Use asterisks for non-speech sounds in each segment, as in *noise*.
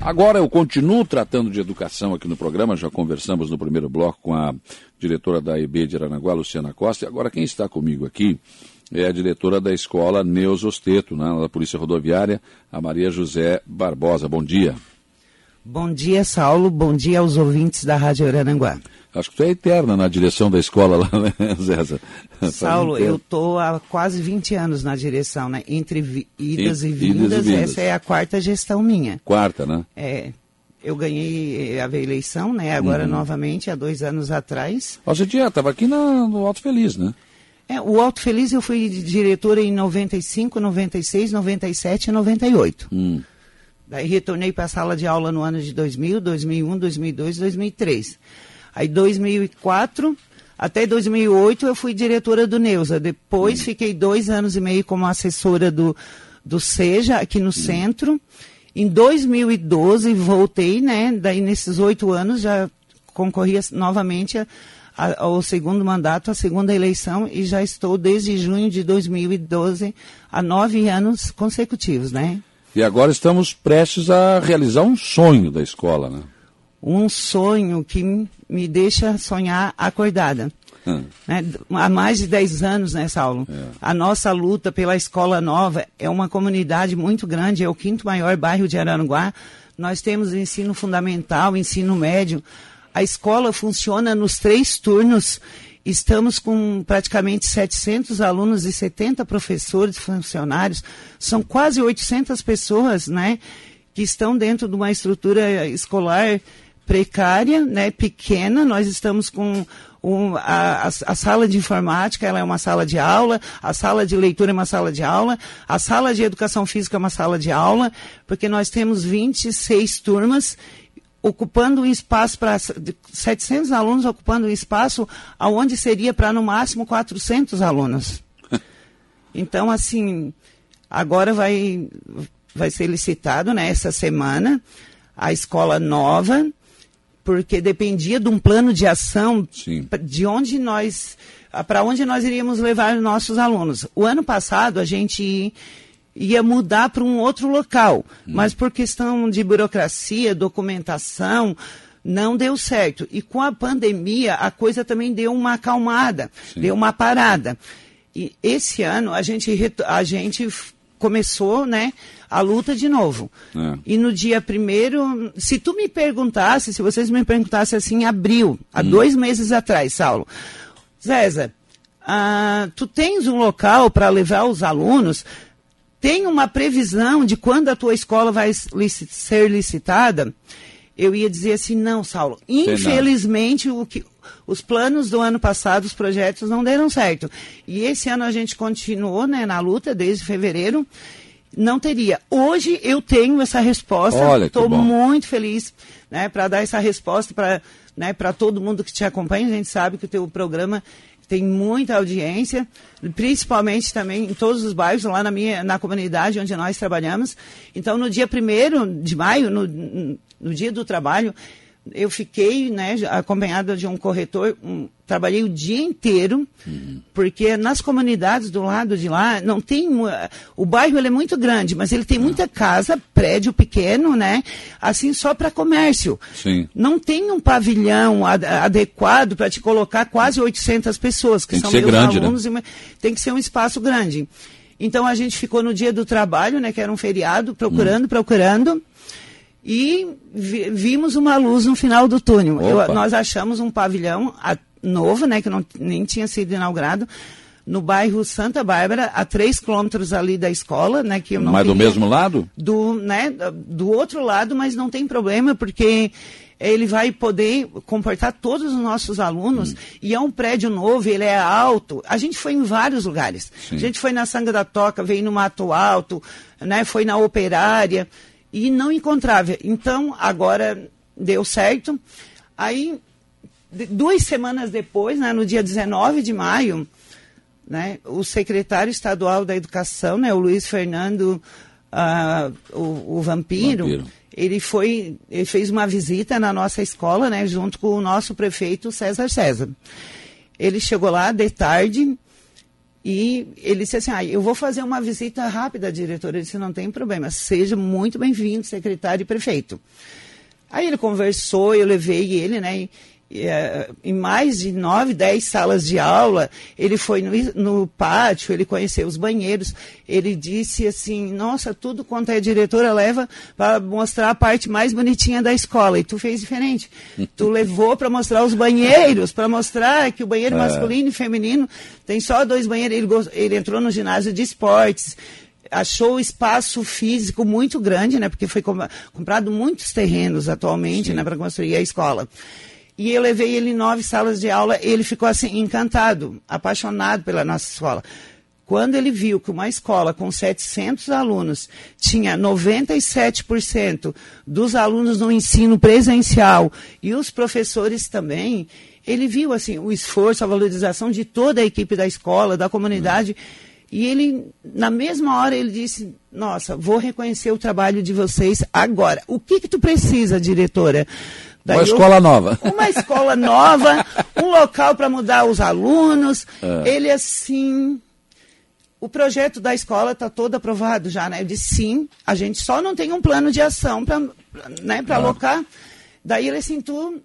Agora eu continuo tratando de educação aqui no programa, já conversamos no primeiro bloco com a diretora da EB de Aranaguá, Luciana Costa, e agora quem está comigo aqui é a diretora da escola Neus Osteto, né, da Polícia Rodoviária, a Maria José Barbosa. Bom dia. Bom dia, Saulo. Bom dia aos ouvintes da Rádio Aranaguá. Acho que tu é eterna na direção da escola lá, né, *laughs* Zéza? Saulo, eu estou há quase 20 anos na direção, né? Entre idas, e, e, vindas, idas e vindas, essa é a quarta gestão minha. Quarta, né? É. Eu ganhei a eleição, né? Agora uhum. novamente, há dois anos atrás. Você tinha, estava aqui na, no Alto Feliz, né? É, o Alto Feliz eu fui diretora em 95, 96, 97 e 98. Hum. Daí retornei para a sala de aula no ano de 2000, 2001, 2002, 2003. Aí 2004 até 2008 eu fui diretora do Neuza. Depois hum. fiquei dois anos e meio como assessora do, do SEJA aqui no hum. centro. Em 2012 voltei, né? Daí nesses oito anos já concorri novamente a, a, ao segundo mandato, a segunda eleição e já estou desde junho de 2012 há nove anos consecutivos, né? E agora estamos prestes a realizar um sonho da escola, né? Um sonho que me deixa sonhar acordada. Hum. Né? Há mais de 10 anos, né, Saulo? É. A nossa luta pela escola nova é uma comunidade muito grande, é o quinto maior bairro de Araranguá. Nós temos ensino fundamental, ensino médio. A escola funciona nos três turnos. Estamos com praticamente 700 alunos e 70 professores, funcionários. São quase 800 pessoas, né, que estão dentro de uma estrutura escolar precária, né, pequena. Nós estamos com um, a, a, a, sala de informática ela é uma sala de aula, a sala de leitura é uma sala de aula, a sala de educação física é uma sala de aula, porque nós temos 26 turmas ocupando um espaço para 700 alunos ocupando um espaço aonde seria para no máximo 400 alunos. *laughs* Então, assim, agora vai vai ser licitado nessa né, semana a escola nova porque dependia de um plano de ação Sim. de onde nós, para onde nós iríamos levar nossos alunos. O ano passado a gente ia mudar para um outro local, hum. mas por questão de burocracia, documentação, não deu certo. E com a pandemia a coisa também deu uma acalmada, Sim. deu uma parada. E esse ano a gente, a gente começou, né, a luta de novo. É. E no dia primeiro, se tu me perguntasse, se vocês me perguntassem assim, em abril, há hum. dois meses atrás, Saulo, César, ah, tu tens um local para levar os alunos? Tem uma previsão de quando a tua escola vai licit ser licitada? Eu ia dizer assim, não, Saulo. Infelizmente, o que, os planos do ano passado, os projetos não deram certo. E esse ano a gente continuou né, na luta desde fevereiro. Não teria. Hoje eu tenho essa resposta. Estou muito feliz né, para dar essa resposta para né, todo mundo que te acompanha. A gente sabe que o teu programa tem muita audiência, principalmente também em todos os bairros, lá na minha na comunidade onde nós trabalhamos. Então, no dia 1 de maio, no, no dia do trabalho, eu fiquei né, acompanhada de um corretor, um, trabalhei o dia inteiro, uhum. porque nas comunidades do lado de lá não tem. O bairro é muito grande, mas ele tem muita casa, prédio pequeno, né? Assim, só para comércio. Sim. Não tem um pavilhão ad, adequado para te colocar quase 800 pessoas, que tem são que meus grande, né? alunos. Né? E, tem que ser um espaço grande. Então a gente ficou no dia do trabalho, né? Que era um feriado, procurando, uhum. procurando e vi, vimos uma luz no final do túnel. Eu, nós achamos um pavilhão a, novo, né, que não, nem tinha sido inaugurado, no bairro Santa Bárbara, a três quilômetros ali da escola, né, que eu não Mas queria, do mesmo lado? Do, né, do outro lado, mas não tem problema, porque ele vai poder comportar todos os nossos alunos hum. e é um prédio novo, ele é alto. A gente foi em vários lugares. Sim. A gente foi na Sanga da Toca, veio no Mato Alto, né, foi na Operária e não encontrava. Então, agora deu certo. Aí, duas semanas depois, né, no dia 19 de maio, né, o secretário estadual da Educação, né, o Luiz Fernando, uh, o, o Vampiro, Vampiro, ele foi, ele fez uma visita na nossa escola, né, junto com o nosso prefeito César César. Ele chegou lá de tarde E ele disse assim: ah, eu vou fazer uma visita rápida à diretora. Ele disse: não tem problema, seja muito bem-vindo, secretário e prefeito. Aí ele conversou, eu levei ele, né? É, em mais de nove, dez salas de aula, ele foi no, no, pátio, ele conheceu os banheiros, ele disse assim, nossa, tudo quanto é diretora leva para mostrar a parte mais bonitinha da escola, e tu fez diferente. tu *laughs* levou para mostrar os banheiros, para mostrar que o banheiro é. masculino e feminino tem só dois banheiros, ele, ele entrou no ginásio de esportes, achou o espaço físico muito grande, né? Porque foi comprado muitos terrenos atualmente, Sim. né, para construir a escola. E eu levei ele em nove salas de aula, ele ficou assim, encantado, apaixonado pela nossa escola. Quando ele viu que uma escola com 700 alunos tinha 97% dos alunos no ensino presencial e os professores também, ele viu assim o esforço, a valorização de toda a equipe da escola, da comunidade. E ele, na mesma hora, ele disse: Nossa, vou reconhecer o trabalho de vocês agora. O que, que tu precisa, diretora? Daí uma escola eu, nova. *laughs* Uma escola nova, um local para mudar os alunos. É. Ele assim. O projeto da escola está todo aprovado já, né? Eu disse sim, a gente só não tem um plano de ação para né, ah. alocar. Daí ele assim, tu,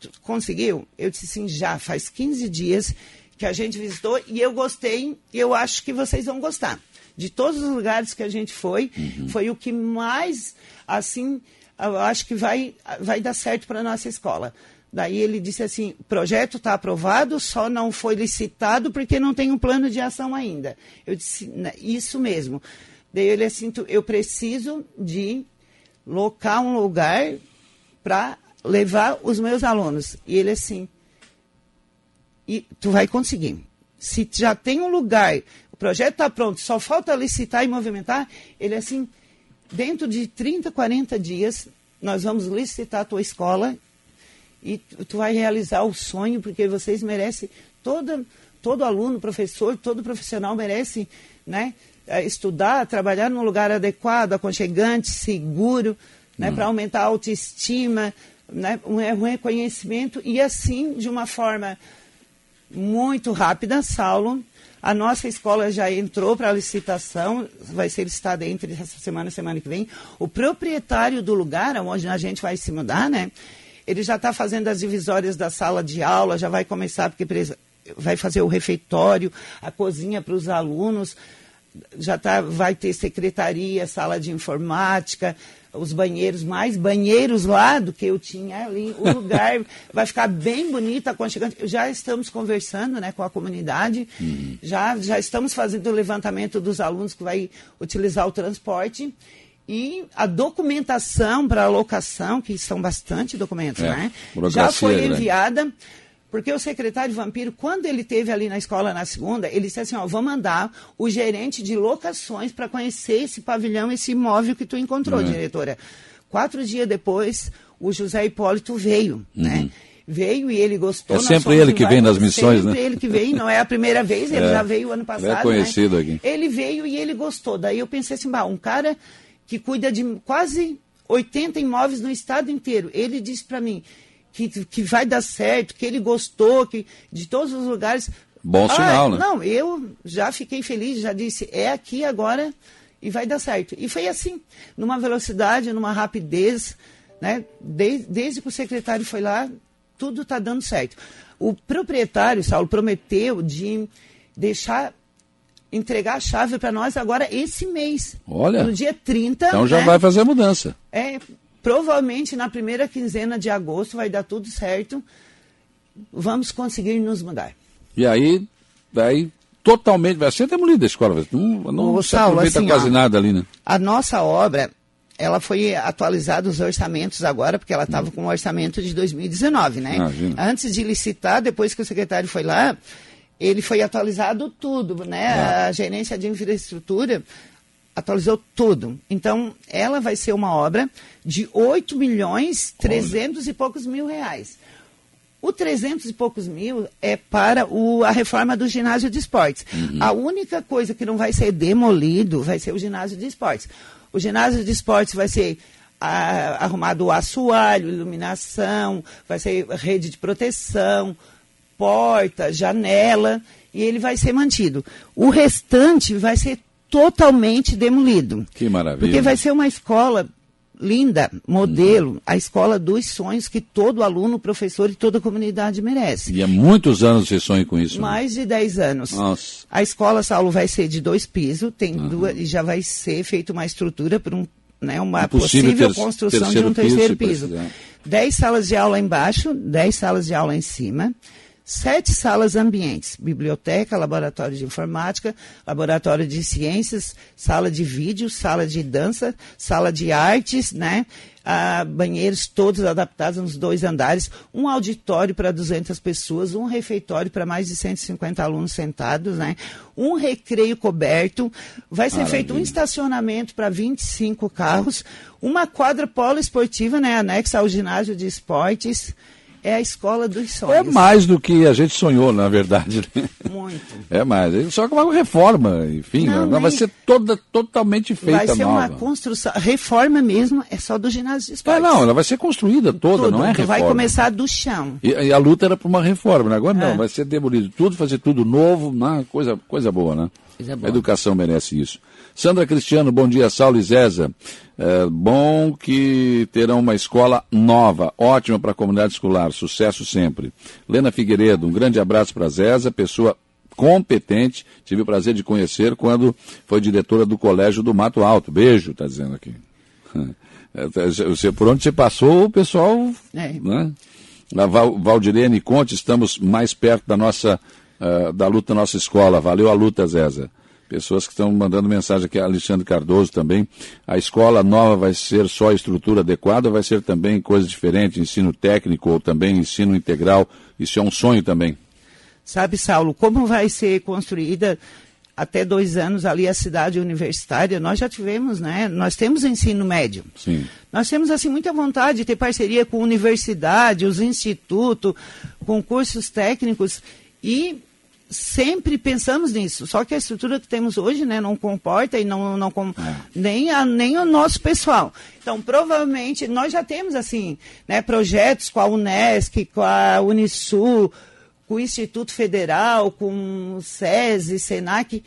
tu conseguiu? Eu disse sim, já faz 15 dias que a gente visitou e eu gostei e eu acho que vocês vão gostar. De todos os lugares que a gente foi, uhum. foi o que mais, assim, eu acho que vai, vai dar certo para a nossa escola. Daí ele disse assim: projeto está aprovado, só não foi licitado porque não tem um plano de ação ainda. Eu disse: isso mesmo. Daí ele assim: eu preciso de locar um lugar para levar os meus alunos. E ele assim: e tu vai conseguir. Se já tem um lugar, o projeto está pronto, só falta licitar e movimentar, ele assim dentro de 30, 40 dias, nós vamos licitar a tua escola e tu vai realizar o sonho, porque vocês merecem, todo, todo aluno, professor, todo profissional merece né, eh, estudar, trabalhar num lugar adequado, aconchegante, seguro, né, hum. para aumentar a autoestima, né, um reconhecimento e assim, de uma forma muito rápida, Saulo, a nossa escola já entrou para a licitação, vai ser licitada entre essa semana e semana que vem. O proprietário do lugar onde a gente vai se mudar, né? Ele já está fazendo as divisórias da sala de aula, já vai começar, porque vai fazer o refeitório, a cozinha para os alunos, já tá, vai ter secretaria, sala de informática, os banheiros, mais banheiros lá do que eu tinha ali. O *laughs* lugar vai ficar bem bonito, aconchegante. Já estamos conversando né, com a comunidade, uhum. já, já estamos fazendo o levantamento dos alunos que vai utilizar o transporte. E a documentação para a locação, que são bastante documentos, é, né? Já foi enviada. Grande porque o secretário Vampiro, quando ele teve ali na escola na segunda, ele disse assim, ó, vou mandar o gerente de locações para conhecer esse pavilhão, esse imóvel que tu encontrou, uhum. diretora. Quatro dias depois, o José Hipólito veio, né? uhum. né? Veio e ele gostou. É sempre ele que vem nas missões, sempre né? ele que vem, não é a primeira vez, ele *laughs* é, já veio ano passado. Ele é conhecido né? aqui. Ele veio e ele gostou. Daí eu pensei assim, bah, um cara que cuida de quase 80 imóveis no estado inteiro. Ele disse para mim, que, que vai dar certo, que ele gostou, que de todos os lugares. Bom ah, sinal, né? Não, eu já fiquei feliz, já disse, é aqui agora e vai dar certo. E foi assim, numa velocidade, numa rapidez, né? Desde, desde que o secretário foi lá, tudo está dando certo. O proprietário, Saulo, prometeu de deixar entregar a chave para nós agora esse mês. Olha. No dia 30. Então já né? vai fazer a mudança. É, Provavelmente na primeira quinzena de agosto vai dar tudo certo. Vamos conseguir nos mudar. E aí, daí totalmente vai ser demolida a escola. Não, não o se Saulo, aproveita assim, quase ó, nada ali, né? A nossa obra, ela foi atualizada os orçamentos agora, porque ela estava com o orçamento de 2019, né? Imagina. Antes de licitar, depois que o secretário foi lá, ele foi atualizado tudo, né? É. A gerência de infraestrutura atualizou tudo. Então, ela vai ser uma obra de 8 milhões 300 e poucos mil reais. O 300 e poucos mil é para o, a reforma do ginásio de esportes. Uhum. A única coisa que não vai ser demolido vai ser o ginásio de esportes. O ginásio de esportes vai ser a, arrumado o assoalho, iluminação, vai ser rede de proteção, porta, janela e ele vai ser mantido. O restante vai ser totalmente demolido. Que maravilha. Porque vai ser uma escola linda, modelo, uhum. a escola dos sonhos que todo aluno, professor e toda a comunidade merece. E há muitos anos você sonha com isso. Né? Mais né? de 10 anos. Nossa. A escola, Saulo, vai ser de dois pisos, tem uhum. duas, e já vai ser feita uma estrutura para um, né, uma possível construção de um terceiro piso. piso. Dez salas de aula embaixo, dez salas de aula em cima sete salas ambientes: biblioteca, laboratório de informática, laboratório de ciências, sala de vídeo, sala de dança, sala de artes, né? Ah, banheiros todos adaptados nos dois andares, um auditório para 200 pessoas, um refeitório para mais de 150 alunos sentados, né? um recreio coberto, vai ser Maravilha. feito um estacionamento para 25 carros, uma quadra poliesportiva né? anexa ao ginásio de esportes, é a escola dos sonhos. É mais do que a gente sonhou, na verdade. Né? Muito. É mais. Só que uma reforma, enfim, não, não vai ser toda, totalmente feita Vai ser nova. uma construção. Reforma mesmo é só do ginásio de esportes. É, não, ela vai ser construída toda, tudo, não é reforma. Vai começar do chão. E, e a luta era para uma reforma, né? agora é. não, vai ser demolido tudo, fazer tudo novo, né? coisa, coisa boa, né? Coisa boa. A educação merece isso. Sandra Cristiano, bom dia, Saulo e Zéza. É bom que terão uma escola nova, ótima para a comunidade escolar, sucesso sempre. Lena Figueiredo, um grande abraço para a Zéza, pessoa competente, tive o prazer de conhecer quando foi diretora do Colégio do Mato Alto. Beijo, está dizendo aqui. *laughs* Você, por onde você passou, o pessoal. É. Né? A Val, Valdirene Conte, estamos mais perto da nossa uh, da luta da nossa escola. Valeu a luta, Zéza. Pessoas que estão mandando mensagem aqui, Alexandre Cardoso também. A escola nova vai ser só estrutura adequada, vai ser também coisa diferente, ensino técnico ou também ensino integral. Isso é um sonho também. Sabe, Saulo, como vai ser construída até dois anos ali a cidade universitária? Nós já tivemos, né? Nós temos ensino médio. Sim. Nós temos, assim, muita vontade de ter parceria com universidade, os institutos, com cursos técnicos e sempre pensamos nisso. Só que a estrutura que temos hoje né, não comporta e não, não é. nem, a, nem o nosso pessoal. Então, provavelmente, nós já temos assim, né, projetos com a Unesc, com a Unisul, com o Instituto Federal, com o SESI, SENAC.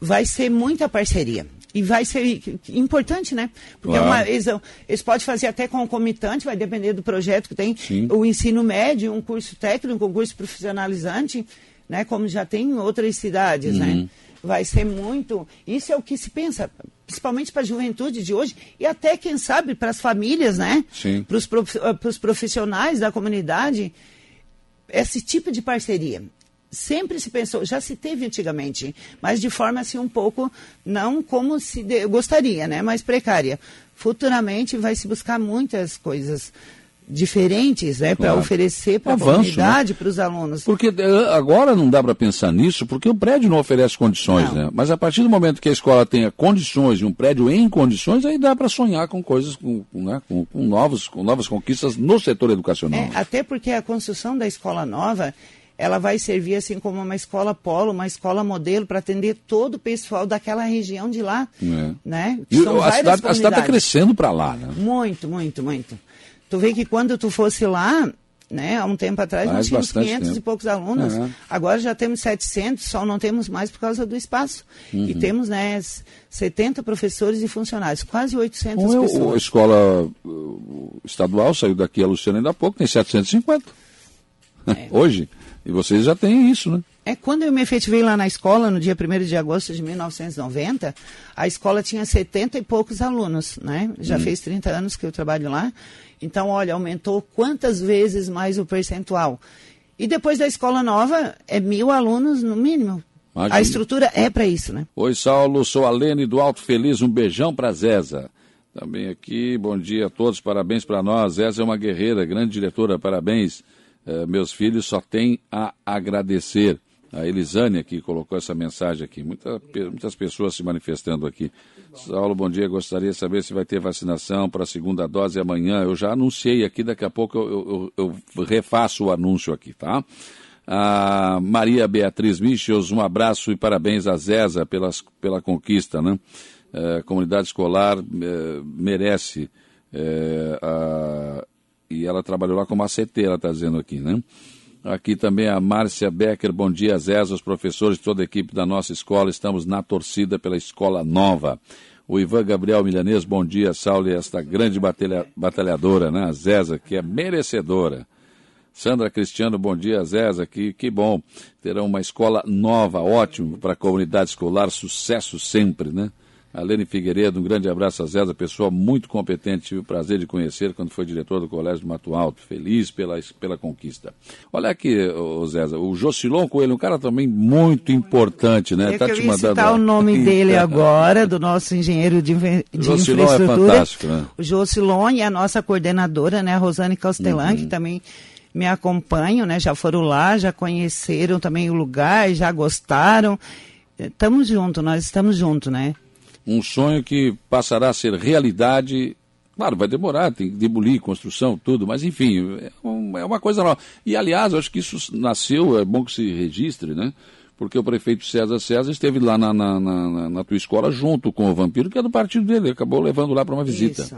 Vai ser muita parceria. E vai ser importante, né? Porque claro. é uma, eles, eles podem fazer até concomitante, vai depender do projeto que tem. Sim. O ensino médio, um curso técnico, um curso profissionalizante né? Como já tem em outras cidades, né? uhum. né? Vai ser muito. Isso é o que se pensa, principalmente para a juventude de hoje e até, quem sabe, para as famílias, né? Para os prof... profissionais da comunidade, esse tipo de parceria. Sempre se pensou, já se teve antigamente, mas de forma assim um pouco, não como se de... gostaria, né? Mas precária. Futuramente vai se buscar muitas coisas diferentes né, para oferecer para a né? comunidade, né? para os alunos. Porque eh, agora não dá para pensar nisso, porque o prédio não oferece condições, não. né? Mas a partir do momento que a escola tenha condições e um prédio em condições, aí dá para sonhar com coisas, com, né, com, com, novos, com novas conquistas no setor educacional. É, até porque a construção da escola nova ela vai servir assim como uma escola polo, uma escola modelo para atender todo o pessoal daquela região de lá, é. né? E a cidade está crescendo para lá, né? Muito, muito, muito. Tu vê que quando tu fosse lá, né, há um tempo atrás, nós tínhamos 500 tempo. e poucos alunos. Uhum. Agora já temos 700, só não temos mais por causa do espaço. Uhum. E temos né, 70 professores e funcionários, quase 800 Bom, pessoas. A escola estadual saiu daqui a Luciana ainda há pouco, tem 750. É. *laughs* Hoje. E vocês já têm isso, né? É, quando eu me efetivei lá na escola, no dia 1 de agosto de 1990, a escola tinha 70 e poucos alunos, né? Já hum. fez 30 anos que eu trabalho lá. Então, olha, aumentou quantas vezes mais o percentual. E depois da escola nova, é mil alunos no mínimo. Imagina. A estrutura é para isso, né? Oi, Saulo, sou a Lene do Alto Feliz, um beijão para Zeza. Também aqui, bom dia a todos, parabéns para nós. Zeza é uma guerreira, grande diretora, parabéns. É, meus filhos só têm a agradecer. A Elisânia que colocou essa mensagem aqui. Muita, muitas pessoas se manifestando aqui. Saulo, bom dia. Gostaria de saber se vai ter vacinação para a segunda dose amanhã. Eu já anunciei aqui, daqui a pouco eu, eu, eu refaço o anúncio aqui, tá? A Maria Beatriz Michels, um abraço e parabéns a Zeza pelas, pela conquista, né? A comunidade escolar é, merece é, a, e ela trabalhou lá como ACT, ela está dizendo aqui, né? Aqui também a Márcia Becker, bom dia, Zé, os professores, toda a equipe da nossa escola, estamos na torcida pela escola nova. O Ivan Gabriel Milanês, bom dia, Saulo, esta grande batalha, batalhadora, né, a Zeza, que é merecedora. Sandra Cristiano, bom dia, Zeza, que, que bom. Terão uma escola nova, ótimo para a comunidade escolar, sucesso sempre, né? A Lene Figueiredo, um grande abraço a Zéza, pessoa muito competente, tive o prazer de conhecer quando foi diretor do Colégio do Mato Alto, feliz pela, pela conquista. Olha aqui, ô Zéza, o Jocilon Coelho, um cara também muito importante, né? É tá te mandando... citar o nome *laughs* dele agora, do nosso engenheiro de, de Jocilon é infraestrutura. É fantástico, né? O Jocilon e a nossa coordenadora, né, a Rosane Castelan, uhum. que também me acompanham, né? Já foram lá, já conheceram também o lugar, já gostaram. Estamos juntos, nós estamos juntos, né? Um sonho que passará a ser realidade. Claro, vai demorar, tem que demolir, construção, tudo, mas enfim, é, é uma coisa nova. E aliás, acho que isso nasceu, é bom que se registre, né? Porque o prefeito César César esteve lá na, na, na, na tua escola junto com o Vampiro, que é do partido dele, acabou levando lá para uma visita. Isso.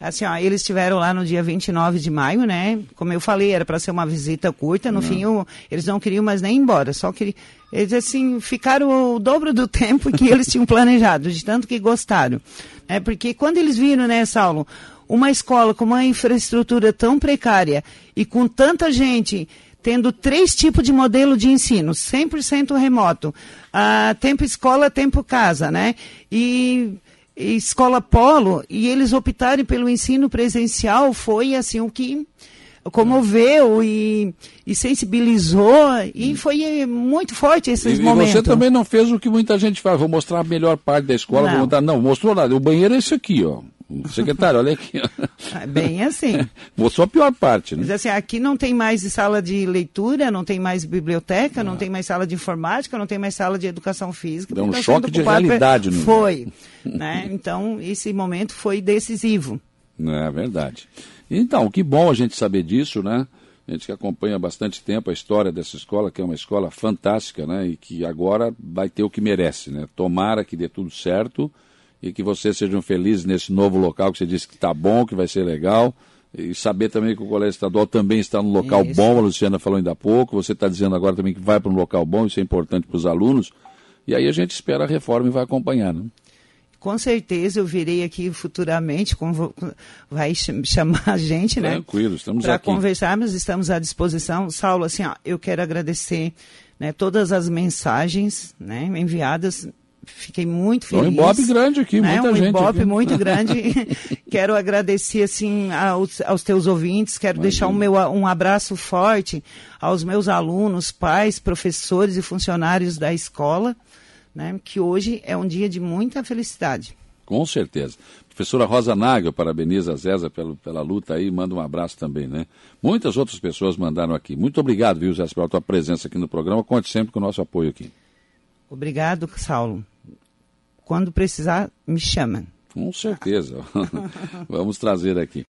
Assim, ó, eles estiveram lá no dia 29 de maio, né? Como eu falei, era para ser uma visita curta. No não. fim, eu, eles não queriam mais nem ir embora. Só que eles, assim, ficaram o dobro do *laughs* tempo que eles tinham planejado, de tanto que gostaram. É porque quando eles viram, né, Saulo, uma escola com uma infraestrutura tão precária e com tanta gente tendo três tipos de modelo de ensino, 100% remoto, uh, tempo escola, tempo casa, né? E escola polo e eles optarem pelo ensino presencial foi assim o que comoveu e, e sensibilizou e foi muito forte esses e, momentos. E você também não fez o que muita gente faz, vou mostrar a melhor parte da escola, não, mostrar, não mostrou nada, o banheiro é esse aqui, ó. Secretário, olha aqui. É bem assim. *laughs* Mostrou a pior parte, né? Mas assim, aqui não tem mais sala de leitura, não tem mais biblioteca, não, não tem mais sala de informática, não tem mais sala de educação física. Deu um choque de realidade. no Foi. *laughs* né? Então, esse momento foi decisivo. É verdade. Então, que bom a gente saber disso, né? A gente que acompanha há bastante tempo a história dessa escola, que é uma escola fantástica, né? E que agora vai ter o que merece, né? Tomara que dê tudo certo e que vocês sejam felizes nesse novo local que você disse que está bom, que vai ser legal. E saber também que o Colégio Estadual também está num local isso. bom, a Luciana falou ainda há pouco, você está dizendo agora também que vai para um local bom, isso é importante para os alunos. E aí a gente espera a reforma e vai acompanhar. Né? Com certeza eu virei aqui futuramente, vai chamar a gente, né? Tranquilo, estamos aqui. Para conversarmos, estamos à disposição. Saulo, assim, ó, eu quero agradecer né, todas as mensagens né, enviadas fiquei muito feliz. Um ibope grande aqui, né? muita um gente. Um ibope aqui. muito grande. *laughs* quero agradecer assim aos, aos teus ouvintes, quero Imagina. deixar um, meu, um abraço forte aos meus alunos, pais, professores e funcionários da escola, né? que hoje é um dia de muita felicidade. Com certeza. Professora Rosa Nagel parabeniza a Zéza pela, pela luta aí, manda um abraço também, né? Muitas outras pessoas mandaram aqui. Muito obrigado, viu, Zé, pela tua presença aqui no programa. Conte sempre com o nosso apoio aqui. Obrigado, Saulo. Quando precisar, me chama. Com certeza. *laughs* Vamos trazer aqui.